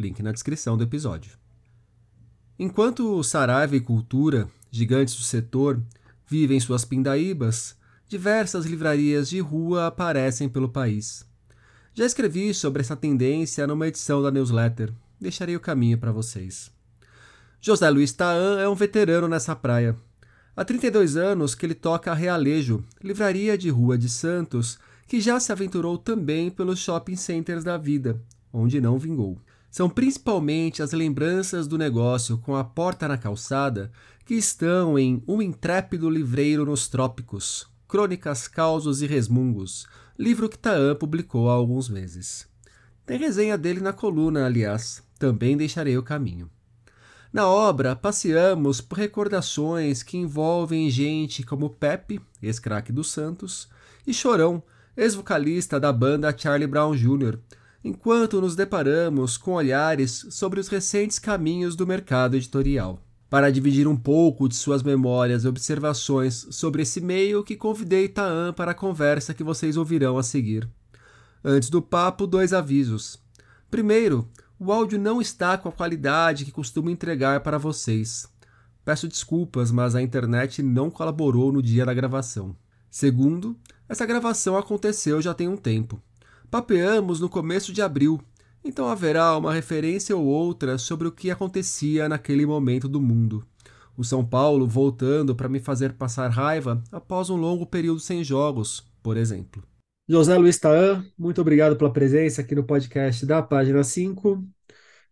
link na descrição do episódio. Enquanto Saraiva e Cultura, gigantes do setor, vivem suas pindaíbas, diversas livrarias de rua aparecem pelo país. Já escrevi sobre essa tendência numa edição da newsletter, deixarei o caminho para vocês. José Luiz Taan é um veterano nessa praia. Há 32 anos que ele toca a Realejo, livraria de rua de Santos, que já se aventurou também pelos shopping centers da vida, onde não vingou são principalmente as lembranças do negócio com a porta na calçada que estão em Um Intrépido Livreiro nos Trópicos, Crônicas, Causos e Resmungos, livro que Taan publicou há alguns meses. Tem resenha dele na coluna, aliás, também deixarei o caminho. Na obra, passeamos por recordações que envolvem gente como Pepe, ex-craque dos Santos, e Chorão, ex-vocalista da banda Charlie Brown Jr., enquanto nos deparamos com olhares sobre os recentes caminhos do mercado editorial. Para dividir um pouco de suas memórias e observações sobre esse meio, que convidei Taan para a conversa que vocês ouvirão a seguir. Antes do papo, dois avisos. Primeiro, o áudio não está com a qualidade que costumo entregar para vocês. Peço desculpas, mas a internet não colaborou no dia da gravação. Segundo, essa gravação aconteceu já tem um tempo. Papeamos no começo de abril, então haverá uma referência ou outra sobre o que acontecia naquele momento do mundo. O São Paulo voltando para me fazer passar raiva após um longo período sem jogos, por exemplo. José Luiz Taan, muito obrigado pela presença aqui no podcast da página 5.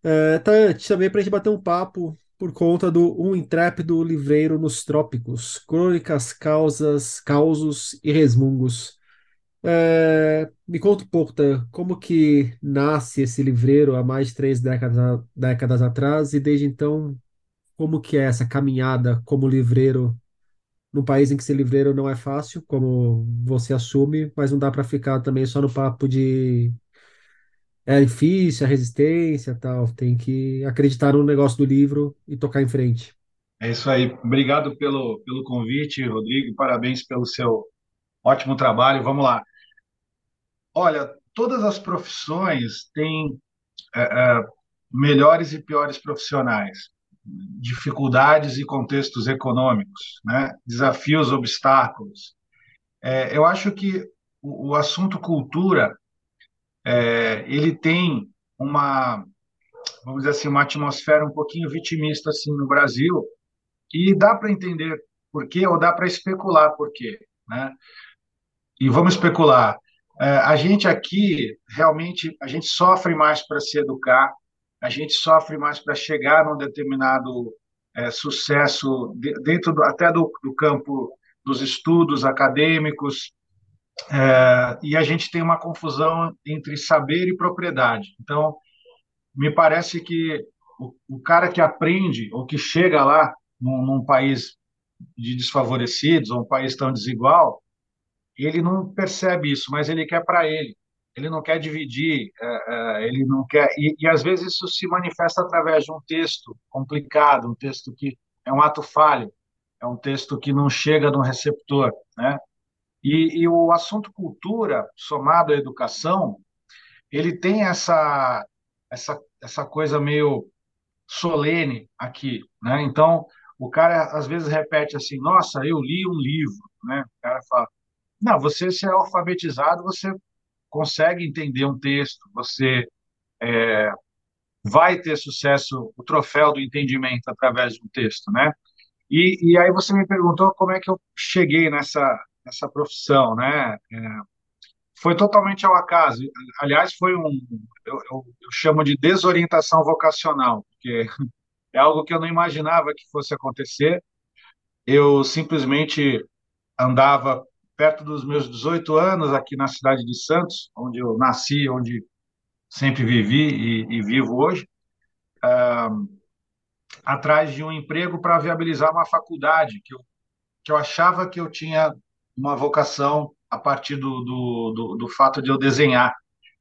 É, Taan, te chamei para a gente bater um papo por conta do Um Intrépido Livreiro nos Trópicos, Crônicas, Causas, Causos e Resmungos. É, me conta um pouco, tá? como que nasce esse livreiro há mais de três décadas, décadas atrás e desde então, como que é essa caminhada como livreiro num país em que ser livreiro não é fácil, como você assume, mas não dá para ficar também só no papo de é difícil, a resistência, tal. Tem que acreditar no negócio do livro e tocar em frente. É isso aí. Obrigado pelo, pelo convite, Rodrigo. Parabéns pelo seu ótimo trabalho. Vamos lá. Olha, todas as profissões têm é, é, melhores e piores profissionais, dificuldades e contextos econômicos, né? desafios, obstáculos. É, eu acho que o, o assunto cultura é, ele tem uma, vamos dizer assim, uma atmosfera um pouquinho vitimista assim no Brasil e dá para entender por quê ou dá para especular por quê, né? E vamos especular. É, a gente aqui realmente a gente sofre mais para se educar, a gente sofre mais para chegar num determinado é, sucesso dentro do, até do, do, campo dos estudos acadêmicos é, e a gente tem uma confusão entre saber e propriedade. Então, me parece que o, o cara que aprende ou que chega lá num, num país de desfavorecidos ou um país tão desigual ele não percebe isso, mas ele quer para ele. Ele não quer dividir, é, é, ele não quer. E, e às vezes isso se manifesta através de um texto complicado, um texto que é um ato falho, é um texto que não chega no receptor, né? E, e o assunto cultura, somado à educação, ele tem essa essa essa coisa meio solene aqui, né? Então, o cara às vezes repete assim: "Nossa, eu li um livro", né? O cara fala: não, você se é alfabetizado, você consegue entender um texto, você é, vai ter sucesso, o troféu do entendimento através de um texto, né? E, e aí você me perguntou como é que eu cheguei nessa, nessa profissão, né? É, foi totalmente ao acaso. Aliás, foi um, eu, eu, eu chamo de desorientação vocacional, porque é algo que eu não imaginava que fosse acontecer. Eu simplesmente andava perto dos meus 18 anos, aqui na cidade de Santos, onde eu nasci, onde sempre vivi e, e vivo hoje. atrás de um emprego para viabilizar uma faculdade, que eu, que eu achava que eu tinha uma vocação a partir do, do, do, do fato de eu desenhar.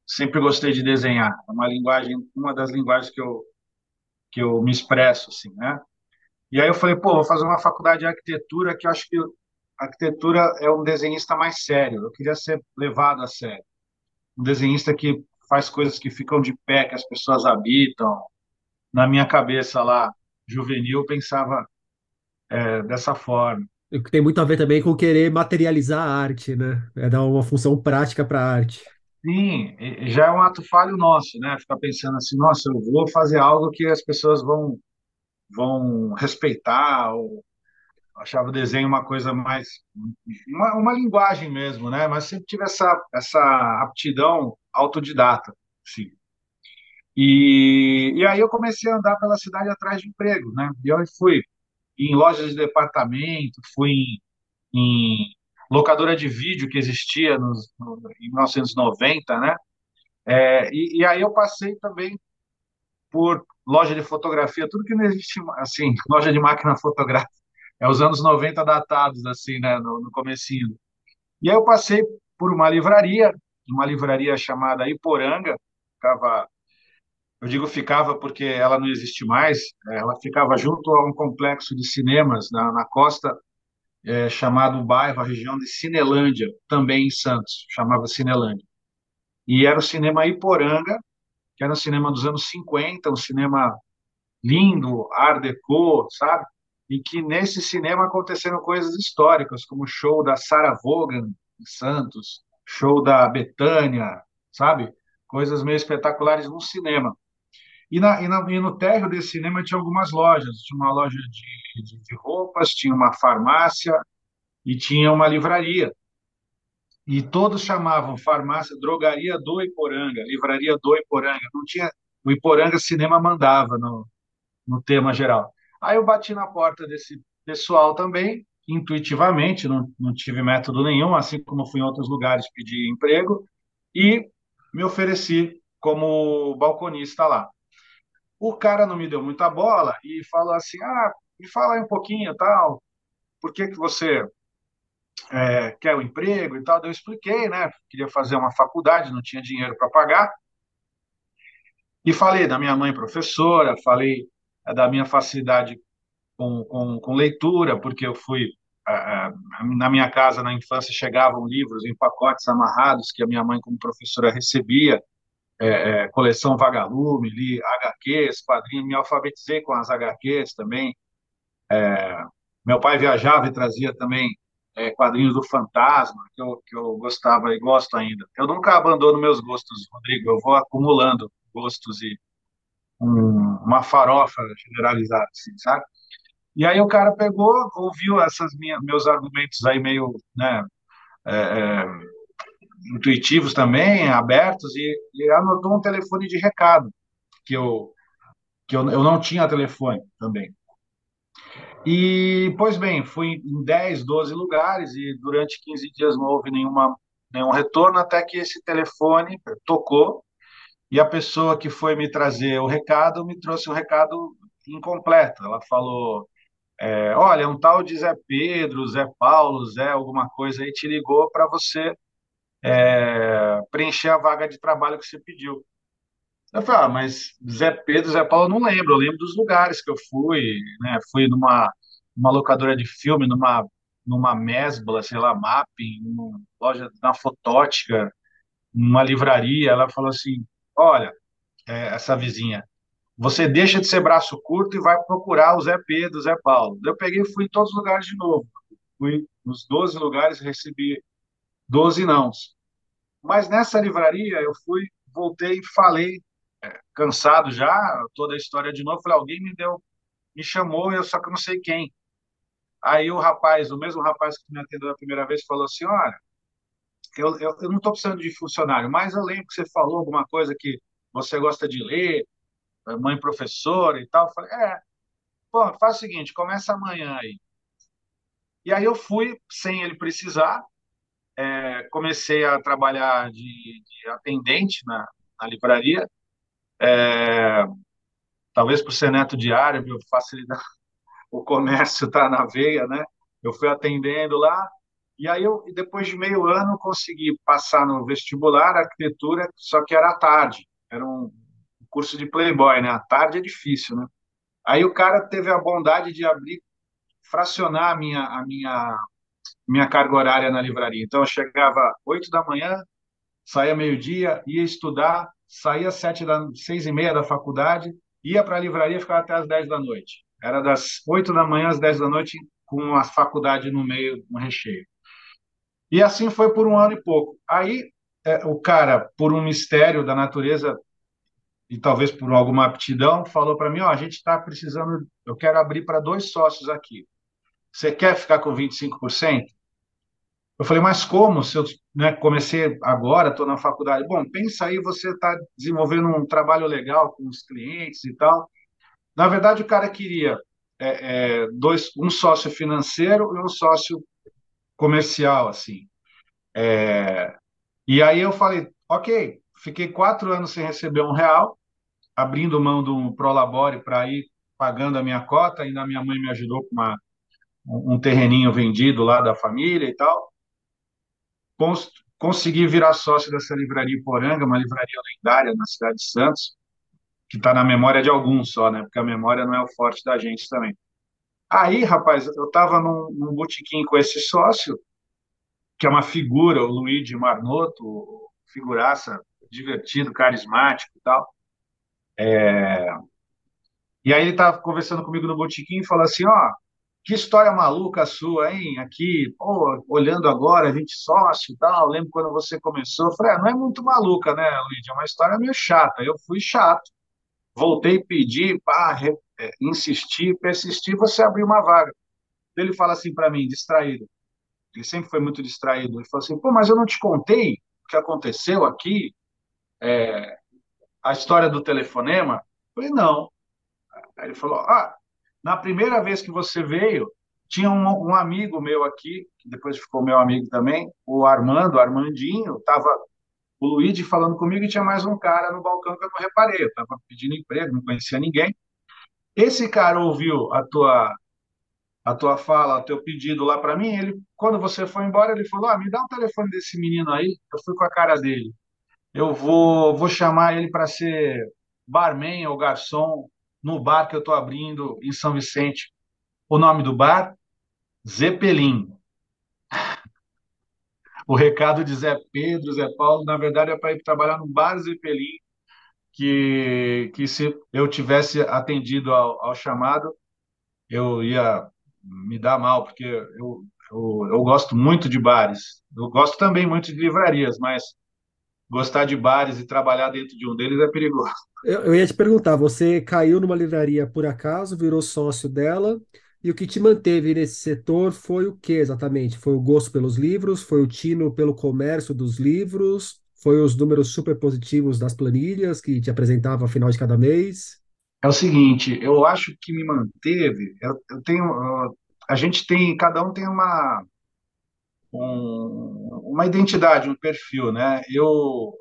Sempre gostei de desenhar. É uma linguagem, uma das linguagens que eu, que eu me expresso, assim, né? E aí eu falei, pô, vou fazer uma faculdade de arquitetura que eu acho que arquitetura é um desenhista mais sério. Eu queria ser levado a sério. Um desenhista que faz coisas que ficam de pé, que as pessoas habitam. Na minha cabeça lá, juvenil, eu pensava é, dessa forma. O que tem muito a ver também com querer materializar a arte, né? É dar uma função prática para a arte. Sim, já é um ato falho nosso, né? Ficar pensando assim, nossa, eu vou fazer algo que as pessoas vão vão respeitar. Ou... Achava o desenho uma coisa mais uma, uma linguagem mesmo, né? Mas sempre tive essa essa aptidão autodidata, sim. E, e aí eu comecei a andar pela cidade atrás de emprego, né? E eu fui em lojas de departamento, fui em, em locadora de vídeo que existia nos, no, em 1990, né? É, e, e, aí eu passei também por loja de fotografia, tudo que não existe, assim, loja de máquina fotográfica. É os anos 90 datados, assim, né, no, no comecinho. E aí eu passei por uma livraria, uma livraria chamada Iporanga, ficava eu digo ficava porque ela não existe mais. Ela ficava junto a um complexo de cinemas na, na costa, é, chamado o bairro, a região de Cinelândia, também em Santos, chamava Cinelândia. E era o cinema Iporanga, que era um cinema dos anos 50, um cinema lindo, art déco, sabe? E que nesse cinema aconteceram coisas históricas, como o show da Sarah Vaughan em Santos, show da Betânia, sabe? Coisas meio espetaculares no cinema. E, na, e, na, e, no térreo desse cinema tinha algumas lojas. Tinha uma loja de, de, de, roupas, tinha uma farmácia e tinha uma livraria. E todos chamavam farmácia, drogaria do Iporanga, livraria do Iporanga. Não tinha, o Iporanga Cinema mandava no, no tema geral. Aí eu bati na porta desse pessoal também, intuitivamente, não, não tive método nenhum, assim como fui em outros lugares pedir emprego, e me ofereci como balconista lá. O cara não me deu muita bola e falou assim: ah, me fala aí um pouquinho tal, por que, que você é, quer o emprego e tal. Eu expliquei, né? Queria fazer uma faculdade, não tinha dinheiro para pagar. E falei da minha mãe professora, falei da minha facilidade com, com, com leitura, porque eu fui. Na minha casa, na infância, chegavam livros em pacotes amarrados que a minha mãe, como professora, recebia é, é, coleção Vagalume, li HQs, quadrinhos, me alfabetizei com as HQs também. É, meu pai viajava e trazia também é, quadrinhos do Fantasma, que eu, que eu gostava e gosto ainda. Eu nunca abandono meus gostos, Rodrigo, eu vou acumulando gostos e um, uma farofa generalizada, assim, sabe? E aí o cara pegou, ouviu essas meus argumentos aí meio, né, é, é intuitivos também, abertos, e, e anotou um telefone de recado, que eu, que eu, eu não tinha telefone também. E, pois bem, fui em 10, 12 lugares e durante 15 dias não houve nenhuma, nenhum retorno, até que esse telefone tocou e a pessoa que foi me trazer o recado me trouxe um recado incompleto. Ela falou: é, Olha, um tal de Zé Pedro, Zé Paulo, Zé alguma coisa aí te ligou para você é, preencher a vaga de trabalho que você pediu. Eu falei, ah, mas Zé Pedro, Zé Paulo, eu não lembro. Eu lembro dos lugares que eu fui, né? Fui numa uma locadora de filme, numa numa mesbla, sei lá, mapping, numa loja na fotótica, numa livraria. Ela falou assim, olha, é, essa vizinha, você deixa de ser braço curto e vai procurar o Zé Pedro, o Zé Paulo. Eu peguei e fui em todos os lugares de novo. Fui nos 12 lugares e recebi 12 nãos. Mas nessa livraria eu fui, voltei e falei, é, cansado já, toda a história de novo, falei, alguém me deu, me chamou, eu só que não sei quem. Aí o rapaz, o mesmo rapaz que me atendeu a primeira vez, falou assim, olha, eu, eu, eu não estou precisando de funcionário, mas eu lembro que você falou alguma coisa que você gosta de ler, mãe professora e tal. Eu falei, é, bom, faz o seguinte, começa amanhã aí. E aí eu fui, sem ele precisar, é, comecei a trabalhar de, de atendente na, na livraria. É, talvez por ser neto de árabe, facilidade, o comércio está na veia, né? Eu fui atendendo lá, e aí eu, depois de meio ano, consegui passar no vestibular, arquitetura, só que era à tarde, era um curso de playboy, né? À tarde é difícil, né? Aí o cara teve a bondade de abrir, fracionar a minha, a minha, minha carga horária na livraria. Então eu chegava oito da manhã, saía meio-dia, ia estudar, saía sete da, seis e meia da faculdade, ia para a livraria, ficava até às dez da noite. Era das oito da manhã às dez da noite, com a faculdade no meio, no recheio. E assim foi por um ano e pouco. Aí é, o cara, por um mistério da natureza e talvez por alguma aptidão, falou para mim: ó, a gente está precisando, eu quero abrir para dois sócios aqui. Você quer ficar com 25%? Eu falei, mas como? Se eu né, comecei agora, estou na faculdade. Bom, pensa aí, você está desenvolvendo um trabalho legal com os clientes e tal. Na verdade, o cara queria é, é, dois, um sócio financeiro e um sócio comercial, assim. É, e aí eu falei, ok, fiquei quatro anos sem receber um real, abrindo mão do Prolabore para ir pagando a minha cota, ainda minha mãe me ajudou com uma, um terreninho vendido lá da família e tal. Cons consegui virar sócio dessa livraria Poranga, uma livraria lendária na cidade de Santos, que está na memória de alguns só, né? Porque a memória não é o forte da gente também. Aí, rapaz, eu estava num, num botequim com esse sócio, que é uma figura, o Luigi Marnoto, figuraça, divertido, carismático e tal. É... E aí ele estava conversando comigo no botequim e falou assim, ó, que história maluca sua, hein? Aqui, pô, olhando agora, a gente sócio e tal, lembro quando você começou. Eu falei, ah, não é muito maluca, né, Luigi? É uma história meio chata. Eu fui chato. Voltei a pedir, pá, é, insistir, persistir, você abriu uma vaga. Ele fala assim para mim, distraído. Ele sempre foi muito distraído. Ele falou assim: pô, mas eu não te contei o que aconteceu aqui, é, a história do telefonema? Eu falei: não. Aí ele falou: ah, na primeira vez que você veio, tinha um, um amigo meu aqui, que depois ficou meu amigo também, o Armando, o Armandinho, estava o Luigi falando comigo e tinha mais um cara no balcão que eu não reparei. Eu pedindo emprego, não conhecia ninguém. Esse cara ouviu a tua a tua fala, o teu pedido lá para mim, ele quando você foi embora, ele falou: "Ah, me dá o telefone desse menino aí". Eu fui com a cara dele. Eu vou vou chamar ele para ser barman ou garçom no bar que eu estou abrindo em São Vicente. O nome do bar? Zeppelin. O recado de Zé Pedro, Zé Paulo, na verdade é para ir trabalhar no bar Zeppelin que, que se eu tivesse atendido ao, ao chamado, eu ia me dar mal, porque eu, eu, eu gosto muito de bares. Eu gosto também muito de livrarias, mas gostar de bares e trabalhar dentro de um deles é perigoso. Eu, eu ia te perguntar, você caiu numa livraria por acaso, virou sócio dela, e o que te manteve nesse setor foi o que exatamente? Foi o gosto pelos livros? Foi o tino pelo comércio dos livros? Foi os números super positivos das planilhas que te apresentava ao final de cada mês? É o seguinte, eu acho que me manteve. Eu, eu tenho, a gente tem, cada um tem uma um, uma identidade, um perfil, né? Eu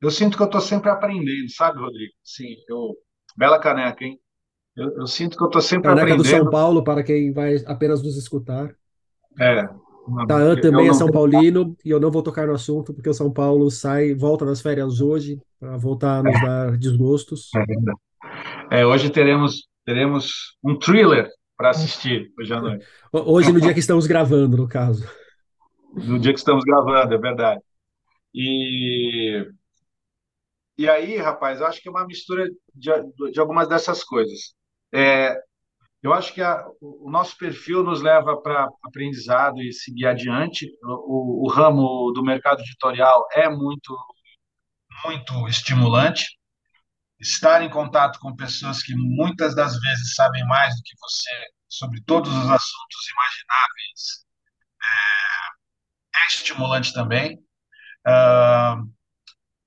eu sinto que eu estou sempre aprendendo, sabe, Rodrigo? Sim, eu bela caneca, hein? Eu, eu sinto que eu estou sempre caneca aprendendo. Caneca do São Paulo para quem vai apenas nos escutar. É, Taan também é São Paulino e eu não vou tocar no assunto porque o São Paulo sai, volta das férias hoje para voltar a nos dar desgostos. É, é, hoje teremos teremos um thriller para assistir hoje à noite. Hoje no dia que estamos gravando, no caso. No dia que estamos gravando, é verdade. E e aí, rapaz, acho que é uma mistura de, de algumas dessas coisas. É, eu acho que a, o nosso perfil nos leva para aprendizado e seguir adiante. O, o, ramo do mercado editorial é muito, muito estimulante. Estar em contato com pessoas que muitas das vezes sabem mais do que você sobre todos os assuntos imagináveis é, é estimulante também. Uh,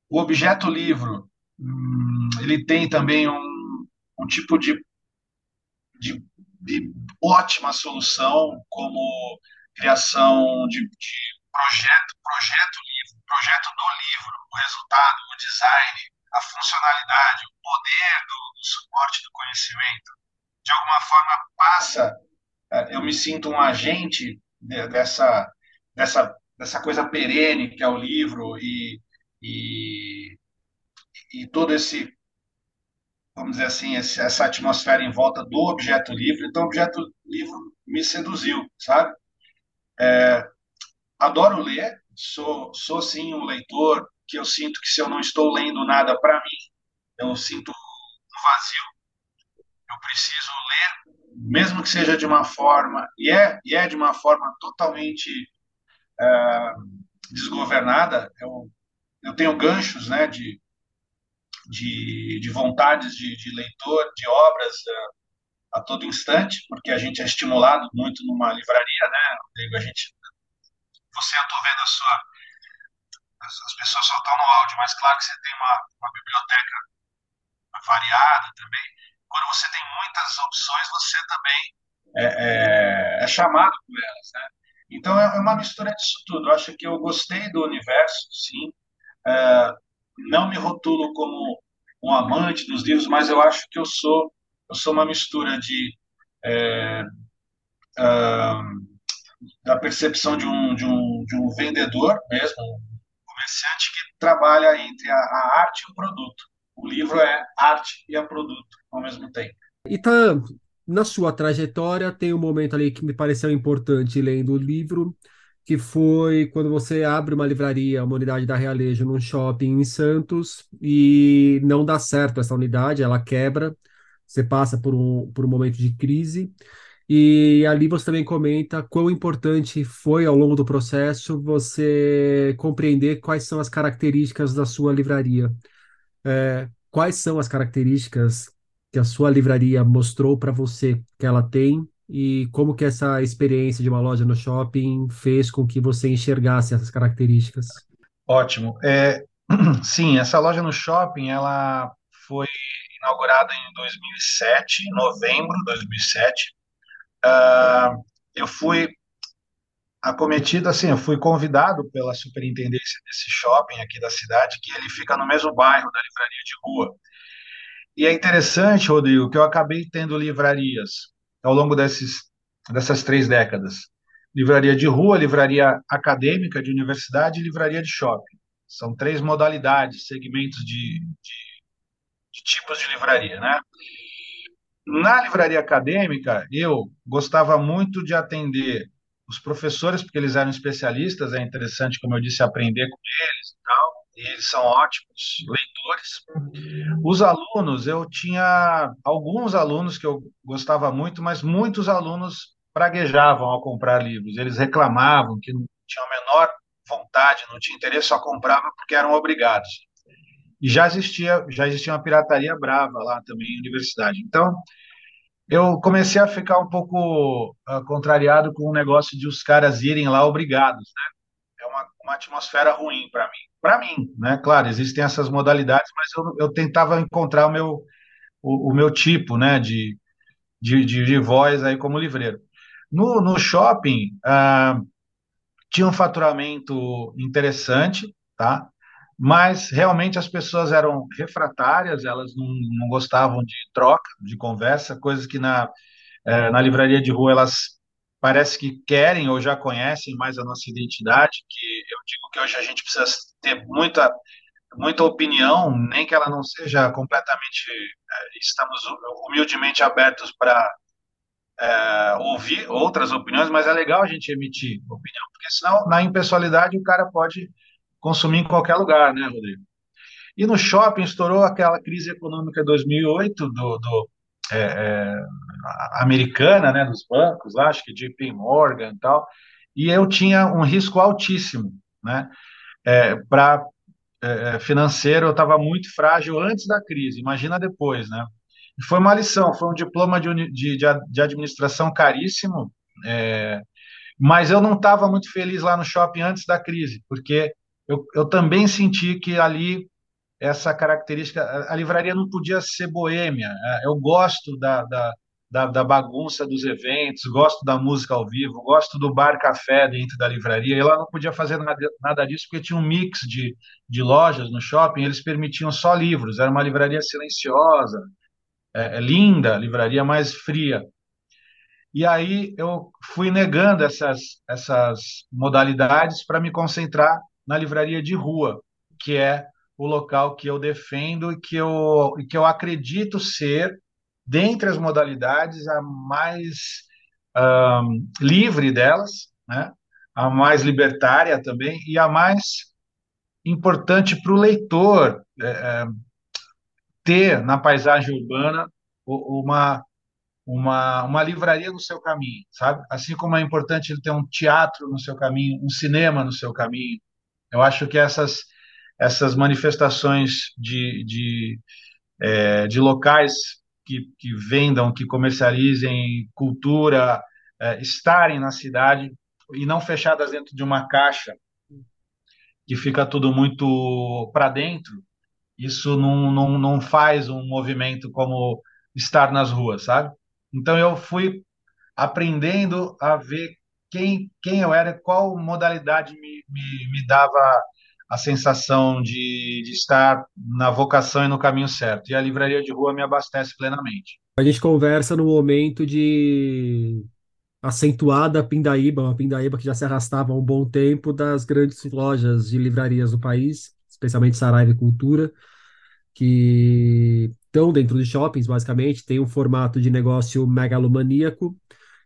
o objeto livro, hum, ele tem também um, um tipo de de, de ótima solução, como criação de, de projeto, projeto livro, projeto do livro, o resultado, o design, a funcionalidade, o poder do, do suporte do conhecimento, de alguma forma passa, é, eu me sinto um agente dessa, dessa, dessa coisa perene que é o livro e, e, e todo esse, vamos dizer assim, essa atmosfera em volta do objeto livre. Então, o objeto livre me seduziu, sabe? É, adoro ler, sou, sou sim um leitor que eu sinto que se eu não estou lendo nada para mim, eu sinto um vazio. Eu preciso ler, mesmo que seja de uma forma, e é, e é de uma forma totalmente é, desgovernada. Eu, eu tenho ganchos né, de, de, de vontades de, de leitor, de obras é, a todo instante, porque a gente é estimulado muito numa livraria, né? A gente, você, eu estou vendo a sua as pessoas só estão no áudio, mas claro que você tem uma, uma biblioteca variada também. Quando você tem muitas opções, você também é, é, é chamado por elas, né? Então é, é uma mistura disso tudo. Eu acho que eu gostei do universo, sim. É, não me rotulo como um amante dos livros, mas eu acho que eu sou eu sou uma mistura de é, da percepção de um, de um, de um vendedor mesmo, comerciante que trabalha entre a, a arte e o produto. O livro é arte e é produto ao mesmo tempo. E tá na sua trajetória tem um momento ali que me pareceu importante lendo o livro, que foi quando você abre uma livraria, uma unidade da Realejo num shopping em Santos e não dá certo essa unidade, ela quebra, você passa por um, por um momento de crise e ali você também comenta quão importante foi ao longo do processo você compreender quais são as características da sua livraria. É, quais são as características que a sua livraria mostrou para você que ela tem e como que essa experiência de uma loja no shopping fez com que você enxergasse essas características? Ótimo. É, sim, essa loja no shopping ela foi inaugurada em 2007, novembro de 2007 Uh, eu fui acometido, assim, eu fui convidado pela superintendência desse shopping aqui da cidade, que ele fica no mesmo bairro da livraria de rua. E é interessante, Rodrigo, que eu acabei tendo livrarias ao longo desses, dessas três décadas. Livraria de rua, livraria acadêmica de universidade e livraria de shopping. São três modalidades, segmentos de, de, de tipos de livraria, né? Na livraria acadêmica, eu gostava muito de atender os professores, porque eles eram especialistas, é interessante, como eu disse, aprender com eles e tal, e eles são ótimos leitores. Os alunos, eu tinha alguns alunos que eu gostava muito, mas muitos alunos praguejavam ao comprar livros, eles reclamavam que não tinham a menor vontade, não tinham interesse, só compravam porque eram obrigados. E já existia, já existia uma pirataria brava lá também em universidade. Então, eu comecei a ficar um pouco uh, contrariado com o negócio de os caras irem lá obrigados, né? Uma, atmosfera ruim para mim. Para mim, né? Claro, existem essas modalidades, mas eu, eu tentava encontrar o meu, o, o meu tipo, né? De, de, de, de, voz aí como livreiro. No, no shopping, uh, tinha um faturamento interessante, tá? mas realmente as pessoas eram refratárias, elas não, não gostavam de troca, de conversa, coisas que na, é, na livraria de rua elas parece que querem ou já conhecem mais a nossa identidade, que digo que hoje a gente precisa ter muita muita opinião, nem que ela não seja completamente, é, estamos humildemente abertos para é, ouvir outras opiniões, mas é legal a gente emitir opinião, porque senão na impessoalidade o cara pode consumir em qualquer lugar, né, Rodrigo? E no shopping estourou aquela crise econômica de 2008 do, do é, é, americana, né, dos bancos, acho que JP Morgan e tal, e eu tinha um risco altíssimo, né, é, para é, financeiro eu estava muito frágil antes da crise, imagina depois, né? Foi uma lição, foi um diploma de, de, de administração caríssimo, é, mas eu não estava muito feliz lá no shopping antes da crise, porque eu, eu também senti que ali essa característica, a livraria não podia ser boêmia. É, eu gosto da, da, da, da, bagunça dos eventos, gosto da música ao vivo, gosto do bar café dentro da livraria. E lá não podia fazer nada, nada disso porque tinha um mix de, de lojas no shopping, eles permitiam só livros. Era uma livraria silenciosa, é, é linda, livraria mais fria. E aí eu fui negando essas, essas modalidades para me concentrar na livraria de rua, que é o local que eu defendo e que eu, e que eu acredito ser dentre as modalidades, a mais um, livre delas, né? a mais libertária também, e a mais importante para o leitor é, é, ter na paisagem urbana uma, uma, uma livraria no seu caminho, sabe? Assim como é importante ele ter um teatro no seu caminho, um cinema no seu caminho. Eu acho que essas, essas manifestações de, de, é, de locais que, que vendam, que comercializem cultura, é, estarem na cidade e não fechadas dentro de uma caixa que fica tudo muito para dentro, isso não, não, não faz um movimento como estar nas ruas, sabe? Então eu fui aprendendo a ver quem, quem eu era, qual modalidade me, me, me dava a sensação de, de estar na vocação e no caminho certo. E a livraria de rua me abastece plenamente. A gente conversa no momento de acentuada pindaíba, uma pindaíba que já se arrastava há um bom tempo das grandes lojas de livrarias do país, especialmente Saraiva e Cultura, que estão dentro de shoppings, basicamente, tem um formato de negócio megalomaníaco,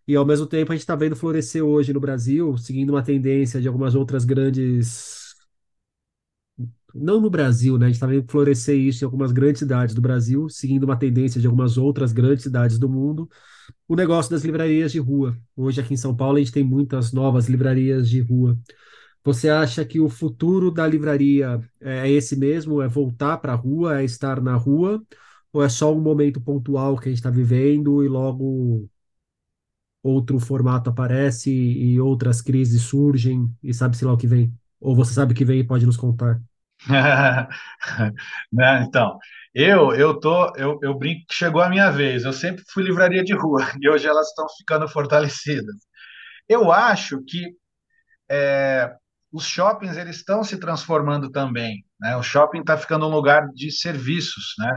e ao mesmo tempo a gente está vendo florescer hoje no Brasil, seguindo uma tendência de algumas outras grandes não no Brasil, né? A gente está vendo florescer isso em algumas grandes cidades do Brasil, seguindo uma tendência de algumas outras grandes cidades do mundo, o negócio das livrarias de rua. Hoje aqui em São Paulo a gente tem muitas novas livrarias de rua. Você acha que o futuro da livraria é esse mesmo? É voltar para a rua, é estar na rua? Ou é só um momento pontual que a gente está vivendo e logo outro formato aparece e outras crises surgem e sabe-se lá o que vem? Ou você sabe o que vem e pode nos contar? né? Então, eu eu tô eu, eu brinco que chegou a minha vez. Eu sempre fui livraria de rua e hoje elas estão ficando fortalecidas. Eu acho que é, os shoppings eles estão se transformando também. Né? O shopping está ficando um lugar de serviços, né?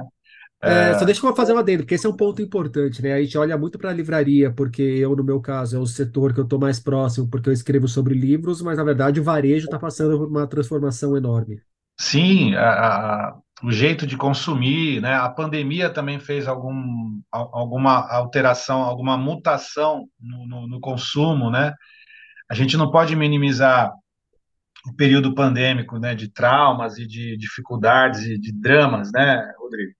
É, só deixa eu fazer uma dentro, porque esse é um ponto importante, né? A gente olha muito para a livraria, porque eu, no meu caso, é o setor que eu estou mais próximo, porque eu escrevo sobre livros, mas na verdade o varejo está passando por uma transformação enorme. Sim, a, a, o jeito de consumir, né? A pandemia também fez algum, alguma alteração, alguma mutação no, no, no consumo, né? A gente não pode minimizar o período pandêmico, né? De traumas e de dificuldades e de dramas, né, Rodrigo?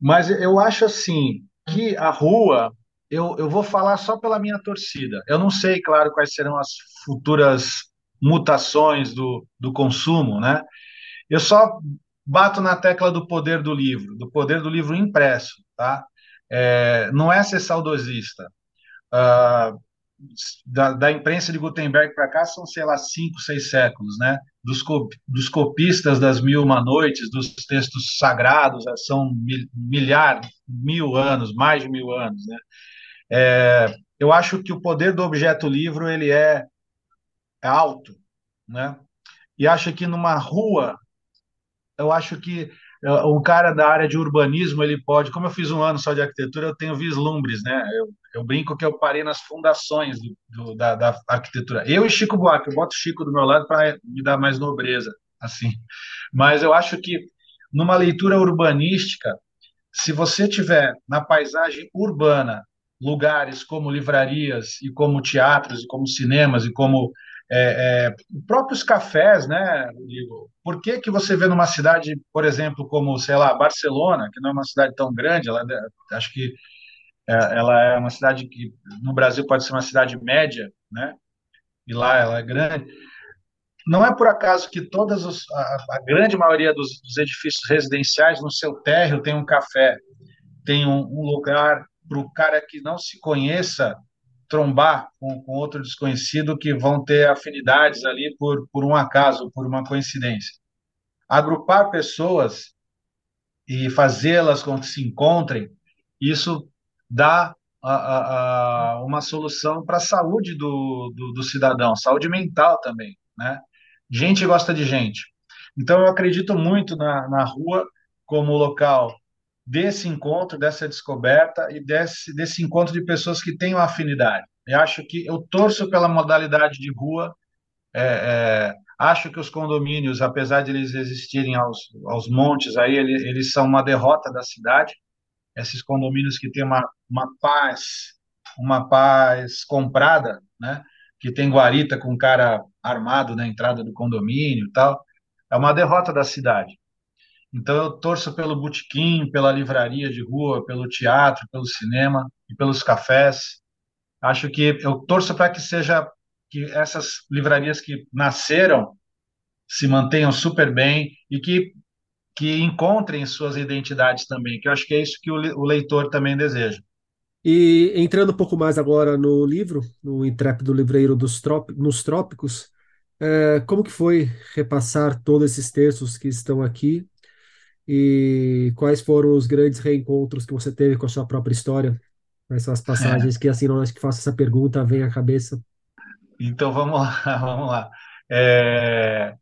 Mas eu acho assim que a rua, eu, eu vou falar só pela minha torcida. Eu não sei, claro, quais serão as futuras mutações do, do consumo, né? Eu só bato na tecla do poder do livro, do poder do livro impresso, tá? É, não é ser saudosista. Uh, da, da, imprensa de Gutenberg para cá são, sei lá, cinco, seis séculos, né? Dos, dos copistas das Mil Uma Noites, dos textos sagrados, é, são mil, milhares, mil anos, mais de mil anos, né? É, eu acho que o poder do objeto livro ele é, é alto, né? E acho que numa rua eu acho que o cara da área de urbanismo ele pode, como eu fiz um ano só de arquitetura, eu tenho vislumbres, né? Eu, eu brinco que eu parei nas fundações do, do, da, da, arquitetura. Eu e Chico Buarque, eu boto Chico do meu lado para me dar mais nobreza, assim. Mas eu acho que numa leitura urbanística, se você tiver na paisagem urbana lugares como livrarias e como teatros e como cinemas e como é, é, próprios cafés, né, Rodrigo? Por que, que você vê numa cidade, por exemplo, como, sei lá, Barcelona, que não é uma cidade tão grande, ela, é, acho que é, ela é uma cidade que no Brasil pode ser uma cidade média, né? E lá ela é grande. Não é por acaso que todas os, a, a grande maioria dos, dos, edifícios residenciais no seu térreo tem um café, tem um, um lugar para o cara que não se conheça trombar com, com, outro desconhecido que vão ter afinidades ali por, por um acaso, por uma coincidência. Agrupar pessoas e fazê-las com que se encontrem, isso dá a, a, uma solução para a saúde do, do, do, cidadão, saúde mental também, né? Gente gosta de gente. Então, eu acredito muito na, na rua como local desse encontro, dessa descoberta e desse, desse encontro de pessoas que têm uma afinidade. Eu acho que eu torço pela modalidade de rua, é, é, acho que os condomínios, apesar de eles existirem aos, aos montes, aí eles, eles são uma derrota da cidade, esses condomínios que têm uma, uma paz, uma paz comprada, né? que tem guarita com cara armado na entrada do condomínio e tal, é uma derrota da cidade. Então eu torço pelo botequim, pela livraria de rua, pelo teatro, pelo cinema e pelos cafés. Acho que eu torço para que seja que essas livrarias que nasceram se mantenham super bem e que que encontrem suas identidades também, que eu acho que é isso que o leitor também deseja. E entrando um pouco mais agora no livro, no Intrépido Livreiro dos nos Trópicos, é, como que foi repassar todos esses textos que estão aqui e quais foram os grandes reencontros que você teve com a sua própria história? Quais são as passagens é. que, assim, não acho que faço essa pergunta, vem à cabeça? Então, vamos lá, vamos lá. É...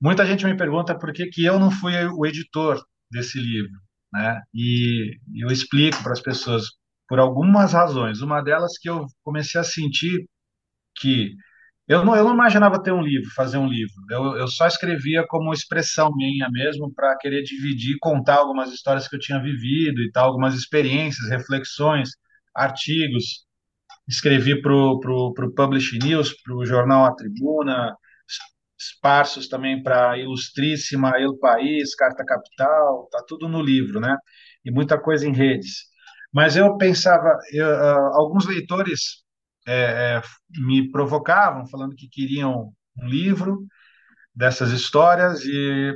Muita gente me pergunta por que, que eu não fui o editor desse livro, né? E eu explico para as pessoas por algumas razões. Uma delas que eu comecei a sentir que eu não, eu não imaginava ter um livro, fazer um livro. Eu, eu só escrevia como expressão minha mesmo, para querer dividir, contar algumas histórias que eu tinha vivido e tal, algumas experiências, reflexões, artigos. Escrevi para o pro, pro Publish News, para o jornal A Tribuna, esparsos também para Ilustríssima, El País, Carta Capital, tá tudo no livro, né? E muita coisa em redes. Mas eu pensava, eu, uh, alguns leitores é, é, me provocavam, falando que queriam um livro dessas histórias e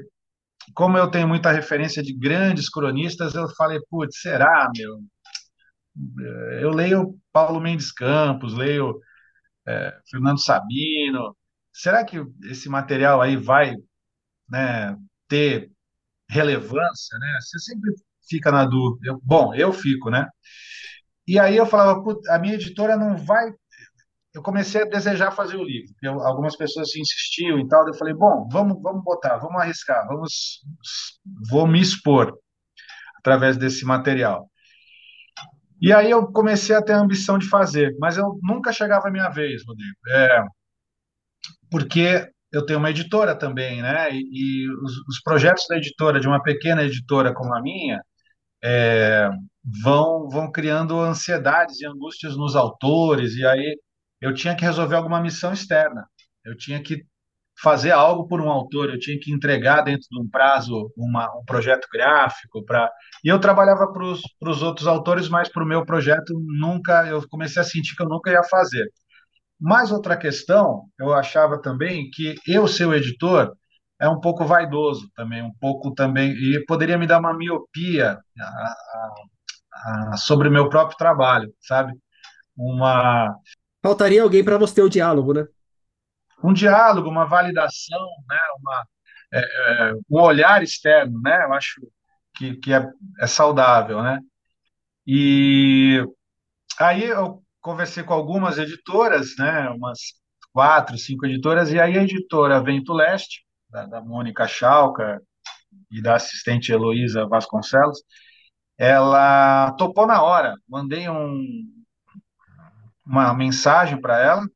como eu tenho muita referência de grandes cronistas, eu falei, putz, será, meu? Eu leio Paulo Mendes Campos, leio é, Fernando Sabino. Será que esse material aí vai né, ter relevância, né? Você sempre fica na dúvida. Eu, bom, eu fico, né? E aí eu falava, a minha editora não vai eu comecei a desejar fazer o livro. Eu, algumas pessoas insistiam e tal. Eu falei, bom, vamos, vamos botar, vamos arriscar, vamos, vou me expor através desse material. E aí eu comecei a ter a ambição de fazer, mas eu nunca chegava a minha vez, Rodrigo. É, porque eu tenho uma editora também, né? E, e os, os, projetos da editora, de uma pequena editora como a minha, é, vão, vão criando ansiedades e angústias nos autores, e aí eu tinha que resolver alguma missão externa. Eu tinha que fazer algo por um autor, eu tinha que entregar dentro de um prazo uma, um projeto gráfico para e eu trabalhava para os outros autores, mas para o meu projeto nunca eu comecei a sentir que eu nunca ia fazer. Mas outra questão, eu achava também que eu ser o editor é um pouco vaidoso também, um pouco também e poderia me dar uma miopia a, a, a, sobre o meu próprio trabalho, sabe? Uma Faltaria alguém para você ter o diálogo, né? Um diálogo, uma validação, né? Uma, é, é, um olhar externo, né? Eu acho que, que é, é saudável, né? E aí eu conversei com algumas editoras, né? Umas quatro, cinco editoras, e aí a editora Vento Leste, da, da Mônica Chalca e da assistente Heloísa Vasconcelos, ela topou na hora. Mandei um, uma mensagem para ela.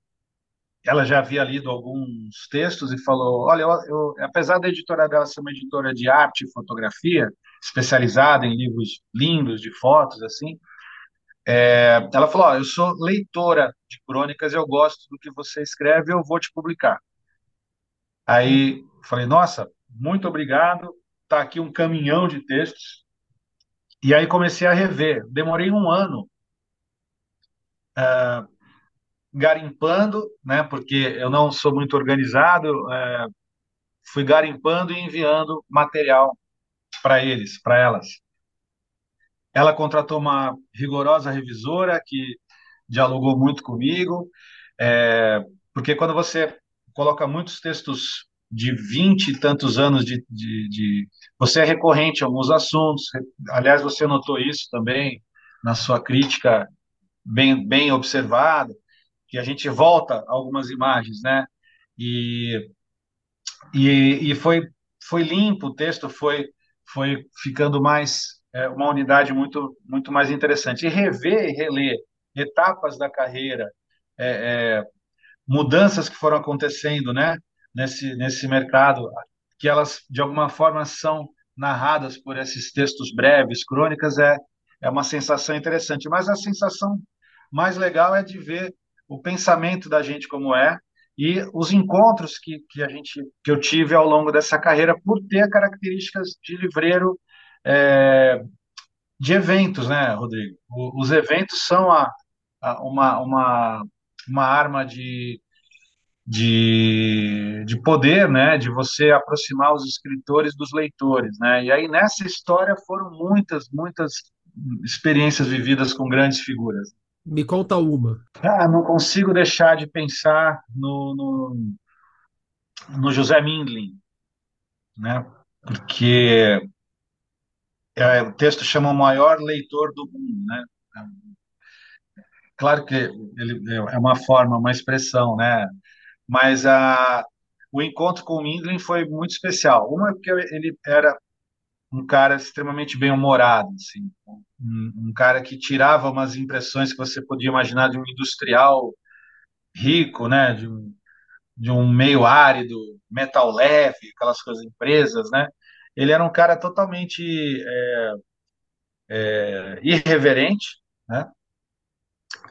Ela já havia lido alguns textos e falou: Olha, eu, eu, apesar da editora dela ser uma editora de arte e fotografia, especializada em livros lindos de fotos, assim, é, ela falou: oh, Eu sou leitora de crônicas, eu gosto do que você escreve, eu vou te publicar. Aí falei: Nossa, muito obrigado. Está aqui um caminhão de textos. E aí comecei a rever. Demorei um ano uh, garimpando, né, porque eu não sou muito organizado, uh, fui garimpando e enviando material para eles, para elas. Ela contratou uma rigorosa revisora que dialogou muito comigo, é, porque quando você coloca muitos textos de vinte e tantos anos de, de, de, Você é recorrente a alguns assuntos. Aliás, você notou isso também na sua crítica bem, bem observado, que a gente volta algumas imagens, né? E, e, e foi, foi limpo, o texto foi, foi ficando mais, é, uma unidade muito, muito mais interessante. E rever e reler etapas da carreira, é, é, mudanças que foram acontecendo, né? Nesse, nesse mercado, que elas, de alguma forma, são narradas por esses textos breves, crônicas, é, é uma sensação interessante. Mas a sensação mais legal é de ver o pensamento da gente como é e os encontros que, que a gente que eu tive ao longo dessa carreira por ter características de livreiro é, de eventos, né, Rodrigo? O, os eventos são a, a, uma, uma, uma arma de, de, de poder, né, de você aproximar os escritores dos leitores, né? E aí nessa história foram muitas, muitas experiências vividas com grandes figuras. Me conta uma. Ah, não consigo deixar de pensar no, no, no José Mindlin, né? Porque é, o texto chama o maior leitor do mundo, né? Claro que ele é uma forma, uma expressão, né? Mas a, o encontro com o Mindlin foi muito especial. Uma porque ele era um cara extremamente bem-humorado, assim, um, um, cara que tirava umas impressões que você podia imaginar de um industrial rico, né, de um, de um meio árido, metal leve, aquelas coisas empresas, né? Ele era um cara totalmente é, é, irreverente, né?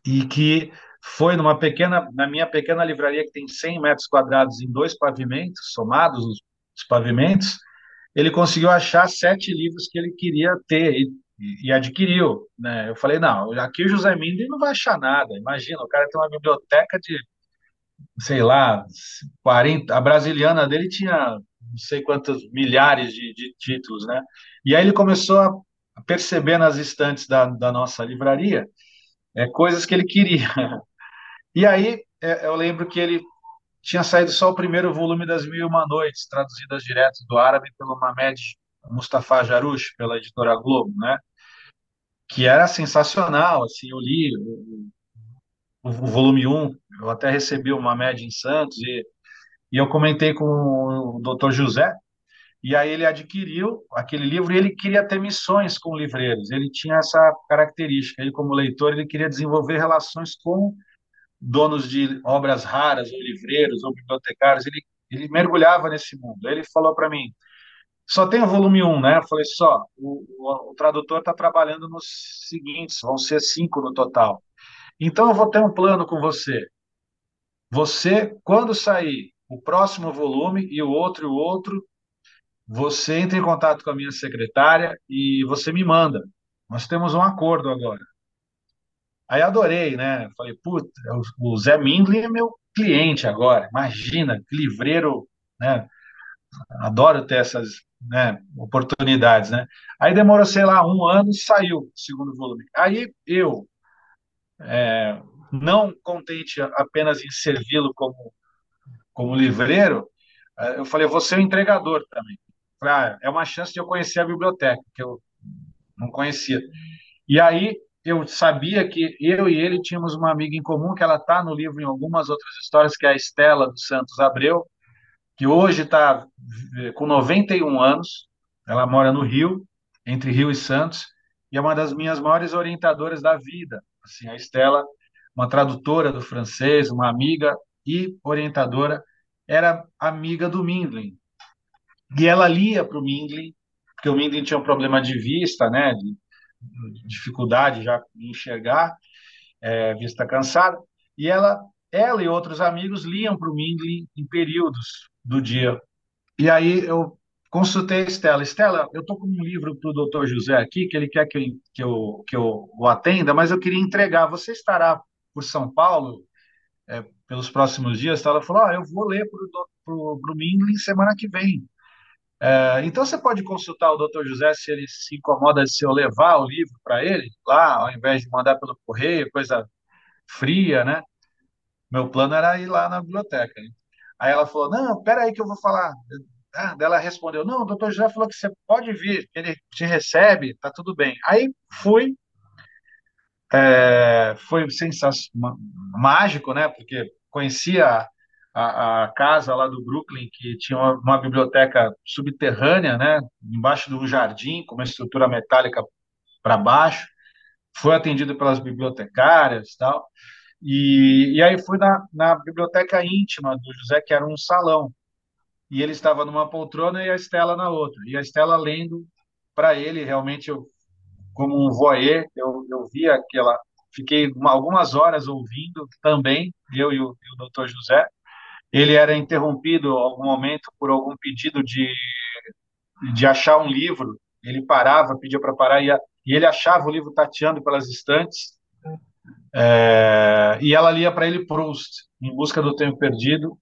E que foi numa pequena, na minha pequena livraria que tem 100 metros quadrados em dois pavimentos, somados os, os pavimentos, ele conseguiu achar sete livros que ele queria ter e, e, adquiriu. Né? Eu falei, não, aqui o José Minden não vai achar nada. Imagina, o cara tem uma biblioteca de, sei lá, 40. A brasiliana dele tinha não sei quantos milhares de, de títulos, né? E aí ele começou a perceber nas estantes da, da nossa livraria é, coisas que ele queria. E aí é, eu lembro que ele tinha saído só o primeiro volume das Mil e Uma Noites, traduzidas direto do árabe pelo Mamed Mustafa Jarush, pela editora Globo, né? Que era sensacional, assim, eu li o, o, o volume 1, eu até recebi o Mamed em Santos e, e eu comentei com o Dr. José, e aí ele adquiriu aquele livro e ele queria ter missões com livreiros. Ele tinha essa característica. Ele, como leitor, ele queria desenvolver relações com donos de obras raras, ou livreiros, ou bibliotecários, ele, ele mergulhava nesse mundo. Ele falou para mim, só tem o volume 1, né? Eu falei, só, o, o, o tradutor está trabalhando nos seguintes, vão ser cinco no total. Então, eu vou ter um plano com você. Você, quando sair o próximo volume e o outro e o outro, você entra em contato com a minha secretária e você me manda. Nós temos um acordo agora. Aí adorei, né? Falei, puta, o Zé Mindlin é meu cliente agora. Imagina, livreiro, né? Adoro ter essas né, oportunidades, né? Aí demorou, sei lá, um ano e saiu o segundo volume. Aí eu, é, não contente apenas em servi-lo como, como livreiro, é, eu falei, você é o entregador também. Falei, ah, é uma chance de eu conhecer a biblioteca, que eu não conhecia. E aí eu sabia que eu e ele tínhamos uma amiga em comum, que ela está no livro em algumas outras histórias, que é a Estela dos Santos Abreu, que hoje está eh, com 91 anos, ela mora no Rio, entre Rio e Santos, e é uma das minhas maiores orientadoras da vida. Assim, a Estela, uma tradutora do francês, uma amiga e orientadora, era amiga do Mindlin. E ela lia para o Mindlin, porque o Mindlin tinha um problema de vista, né, de, dificuldade já de enxergar, é, vista cansada, e ela, ela e outros amigos liam para o Mindlin em períodos do dia. E aí eu consultei a Estela. Estela, eu estou com um livro para o doutor José aqui, que ele quer que eu, que, eu, que eu o atenda, mas eu queria entregar. Você estará por São Paulo é, pelos próximos dias? Ela falou, ah, eu vou ler para o Mindlin semana que vem. É, então você pode consultar o Dr. José se ele se incomoda de se eu levar o livro para ele lá, ao invés de mandar pelo correio, coisa fria, né? Meu plano era ir lá na biblioteca. Aí ela falou: Não, peraí que eu vou falar. Ah, ela respondeu: Não, o doutor José falou que você pode vir, ele te recebe, tá tudo bem. Aí fui, é, foi sensacional, mágico, né? Porque conhecia a, a, casa lá do Brooklyn, que tinha uma, uma, biblioteca subterrânea, né? Embaixo um jardim, com uma estrutura metálica para baixo. Foi atendido pelas bibliotecárias tal. E, e aí fui na, na biblioteca íntima do José, que era um salão. E ele estava numa poltrona e a Estela na outra. E a Estela lendo para ele, realmente, eu, como um voyeur, eu, eu vi aquela. Fiquei uma, algumas horas ouvindo também, eu e o, e o doutor José. Ele era interrompido algum momento por algum pedido de, de achar um livro. Ele parava, pedia para parar, e, e ele achava o livro tateando pelas estantes. É, e ela lia para ele Proust, Em Busca do Tempo Perdido,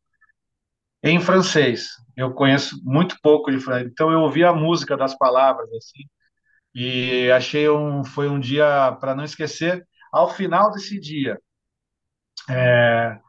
em francês. Eu conheço muito pouco de francês, então eu ouvi a música das palavras assim e achei um foi um dia para não esquecer. Ao final desse dia, é,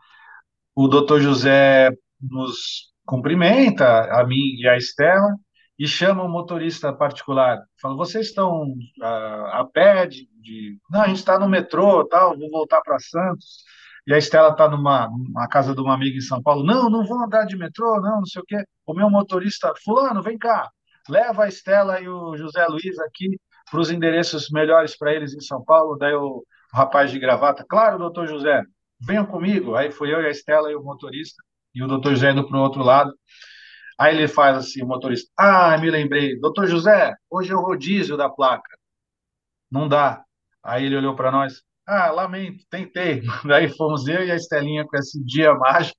o Dr. José nos cumprimenta, a mim e a Estela, e chama um motorista particular. Fala: vocês estão a, a pé de, de... Não, a gente está no metrô, tal. Vou voltar para Santos. E a Estela está numa, numa casa de uma amiga em São Paulo. Não, não vou andar de metrô, não, não sei o quê. O meu motorista, fulano, vem cá, leva a Estela e o José Luiz aqui para os endereços melhores para eles em São Paulo. Daí o, o rapaz de gravata, claro, doutor José, venham comigo. Aí fui eu e a Estela e o motorista, e o doutor José indo para o outro lado. Aí ele faz assim, o motorista, ah, me lembrei, doutor José, hoje é o rodízio da placa. Não dá. Aí ele olhou para nós, ah, lamento, tentei. Daí fomos eu e a Estelinha com esse dia mágico,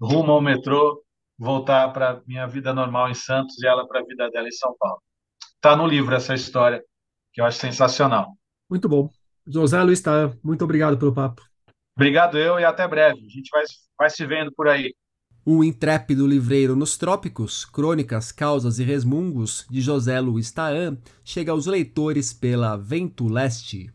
rumo ao metrô, voltar para minha vida normal em Santos e ela para a vida dela em São Paulo. Tá no livro essa história, que eu acho sensacional. Muito bom. José Luiz tá, muito obrigado pelo papo. Obrigado eu e até breve. A gente vai, vai se vendo por aí. Um intrépido livreiro nos trópicos, crônicas, causas e resmungos, de José Luiz Taan, chega aos leitores pela Vento Leste.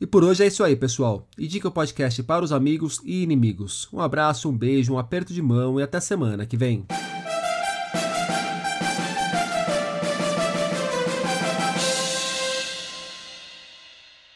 E por hoje é isso aí, pessoal. Indique o podcast para os amigos e inimigos. Um abraço, um beijo, um aperto de mão e até semana que vem.